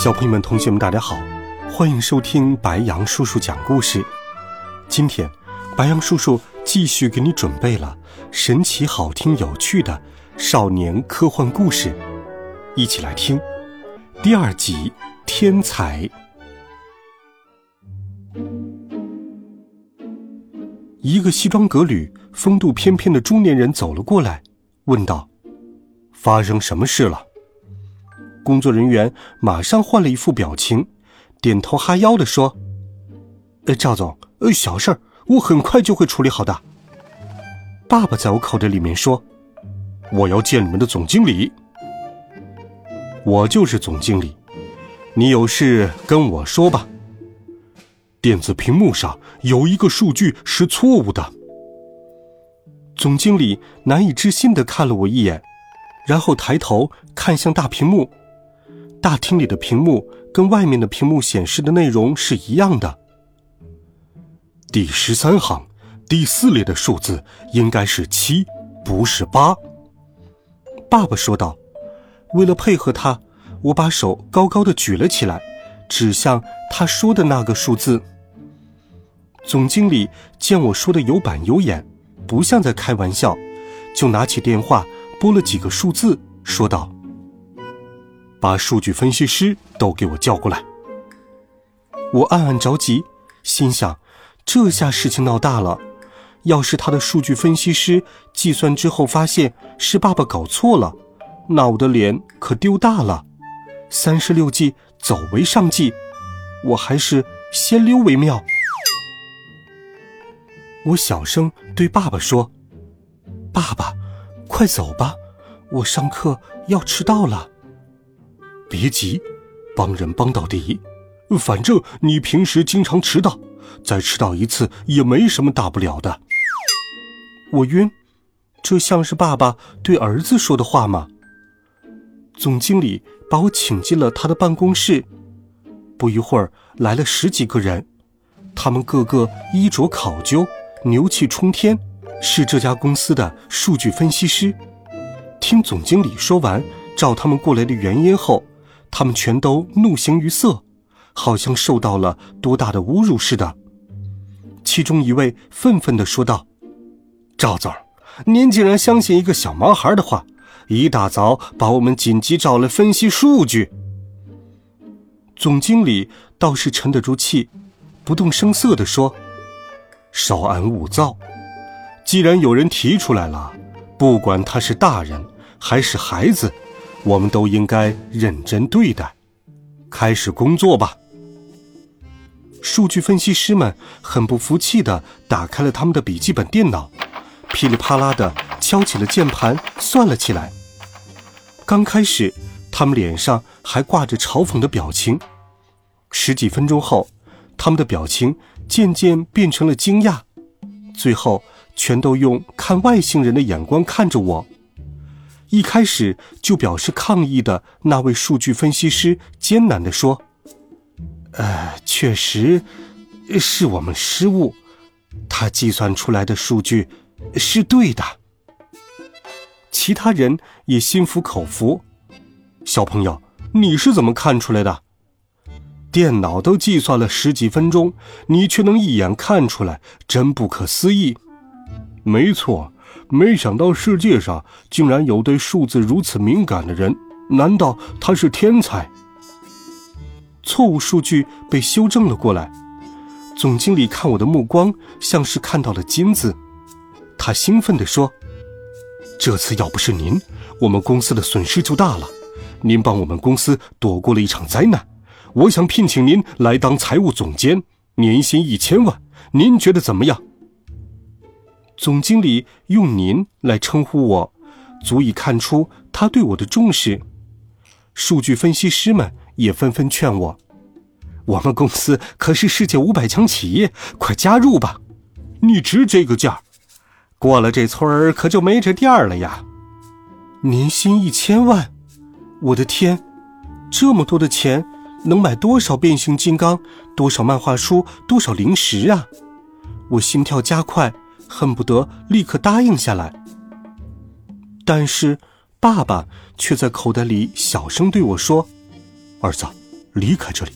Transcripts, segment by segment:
小朋友们、同学们，大家好，欢迎收听白羊叔叔讲故事。今天，白羊叔叔继续给你准备了神奇、好听、有趣的少年科幻故事，一起来听第二集《天才》。一个西装革履、风度翩翩的中年人走了过来，问道：“发生什么事了？”工作人员马上换了一副表情，点头哈腰的说：“呃，赵总，呃，小事儿，我很快就会处理好的。”爸爸在我口袋里面说：“我要见你们的总经理。”我就是总经理，你有事跟我说吧。电子屏幕上有一个数据是错误的。总经理难以置信的看了我一眼，然后抬头看向大屏幕。大厅里的屏幕跟外面的屏幕显示的内容是一样的。第十三行第四列的数字应该是七，不是八。爸爸说道。为了配合他，我把手高高的举了起来，指向他说的那个数字。总经理见我说的有板有眼，不像在开玩笑，就拿起电话拨了几个数字，说道。把数据分析师都给我叫过来。我暗暗着急，心想：这下事情闹大了。要是他的数据分析师计算之后发现是爸爸搞错了，那我的脸可丢大了。三十六计，走为上计，我还是先溜为妙。我小声对爸爸说：“爸爸，快走吧，我上课要迟到了。”别急，帮人帮到底。反正你平时经常迟到，再迟到一次也没什么大不了的。我晕，这像是爸爸对儿子说的话吗？总经理把我请进了他的办公室。不一会儿，来了十几个人，他们个个衣着考究，牛气冲天，是这家公司的数据分析师。听总经理说完召他们过来的原因后。他们全都怒形于色，好像受到了多大的侮辱似的。其中一位愤愤地说道：“赵总，您竟然相信一个小毛孩的话，一大早把我们紧急找来分析数据。”总经理倒是沉得住气，不动声色地说：“稍安勿躁，既然有人提出来了，不管他是大人还是孩子。”我们都应该认真对待，开始工作吧。数据分析师们很不服气的打开了他们的笔记本电脑，噼里啪啦的敲起了键盘，算了起来。刚开始，他们脸上还挂着嘲讽的表情，十几分钟后，他们的表情渐渐变成了惊讶，最后全都用看外星人的眼光看着我。一开始就表示抗议的那位数据分析师艰难地说：“呃，确实是我们失误，他计算出来的数据是对的。”其他人也心服口服。小朋友，你是怎么看出来的？电脑都计算了十几分钟，你却能一眼看出来，真不可思议。没错。没想到世界上竟然有对数字如此敏感的人，难道他是天才？错误数据被修正了过来。总经理看我的目光像是看到了金子，他兴奋地说：“这次要不是您，我们公司的损失就大了。您帮我们公司躲过了一场灾难。我想聘请您来当财务总监，年薪一千万，您觉得怎么样？”总经理用“您”来称呼我，足以看出他对我的重视。数据分析师们也纷纷劝我：“我们公司可是世界五百强企业，快加入吧！你值这个价，过了这村儿可就没这店儿了呀！年薪一千万，我的天，这么多的钱能买多少变形金刚、多少漫画书、多少零食啊！我心跳加快，恨不得立刻答应下来。但是爸爸却在口袋里小声对我说：“儿子，离开这里。”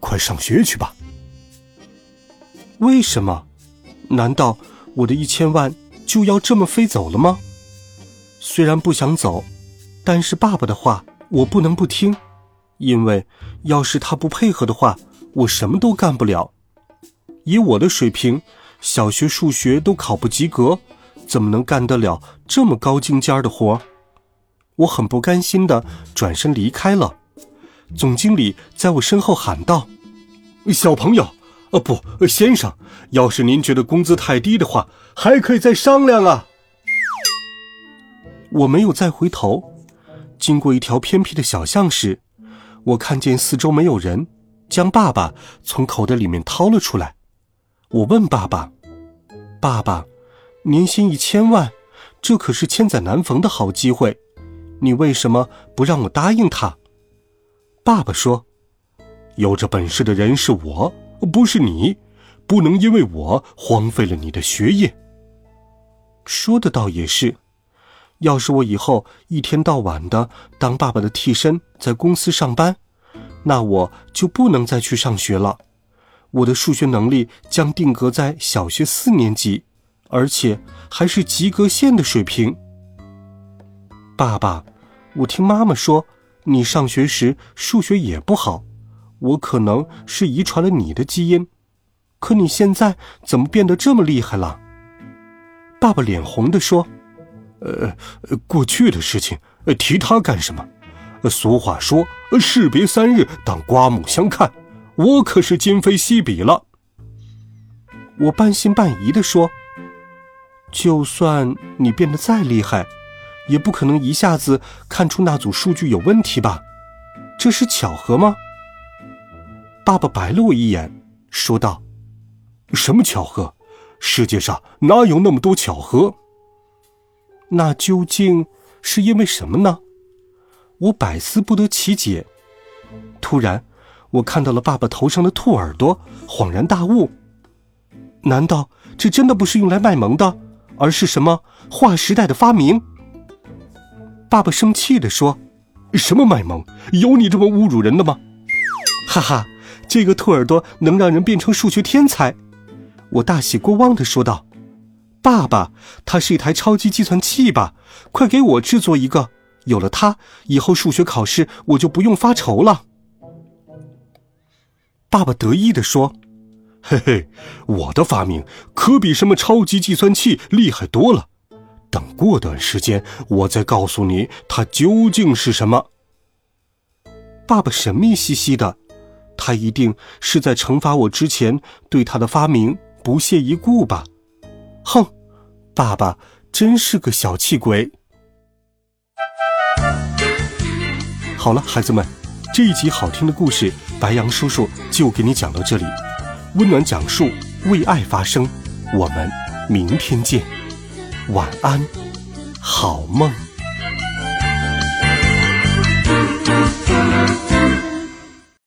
快上学去吧！为什么？难道我的一千万就要这么飞走了吗？虽然不想走，但是爸爸的话我不能不听，因为要是他不配合的话，我什么都干不了。以我的水平，小学数学都考不及格，怎么能干得了这么高精尖的活？我很不甘心的转身离开了。总经理在我身后喊道：“小朋友，呃，不，先生，要是您觉得工资太低的话，还可以再商量啊。”我没有再回头。经过一条偏僻的小巷时，我看见四周没有人，将爸爸从口袋里面掏了出来。我问爸爸：“爸爸，年薪一千万，这可是千载难逢的好机会，你为什么不让我答应他？”爸爸说：“有这本事的人是我，不是你，不能因为我荒废了你的学业。”说的倒也是，要是我以后一天到晚的当爸爸的替身，在公司上班，那我就不能再去上学了。我的数学能力将定格在小学四年级，而且还是及格线的水平。爸爸，我听妈妈说。你上学时数学也不好，我可能是遗传了你的基因，可你现在怎么变得这么厉害了？爸爸脸红的说：“呃，过去的事情，呃提他干什么？俗话说，士别三日，当刮目相看。我可是今非昔比了。”我半信半疑的说：“就算你变得再厉害。”也不可能一下子看出那组数据有问题吧？这是巧合吗？爸爸白了我一眼，说道：“什么巧合？世界上哪有那么多巧合？那究竟是因为什么呢？”我百思不得其解。突然，我看到了爸爸头上的兔耳朵，恍然大悟：难道这真的不是用来卖萌的，而是什么划时代的发明？爸爸生气地说：“什么卖萌？有你这么侮辱人的吗？”哈哈，这个兔耳朵能让人变成数学天才！我大喜过望地说道：“爸爸，它是一台超级计算器吧？快给我制作一个！有了它，以后数学考试我就不用发愁了。”爸爸得意地说：“嘿嘿，我的发明可比什么超级计算器厉害多了。”等过段时间，我再告诉你它究竟是什么。爸爸神秘兮兮的，他一定是在惩罚我之前对他的发明不屑一顾吧？哼，爸爸真是个小气鬼。好了，孩子们，这一集好听的故事，白羊叔叔就给你讲到这里。温暖讲述，为爱发声，我们明天见。晚安，好梦。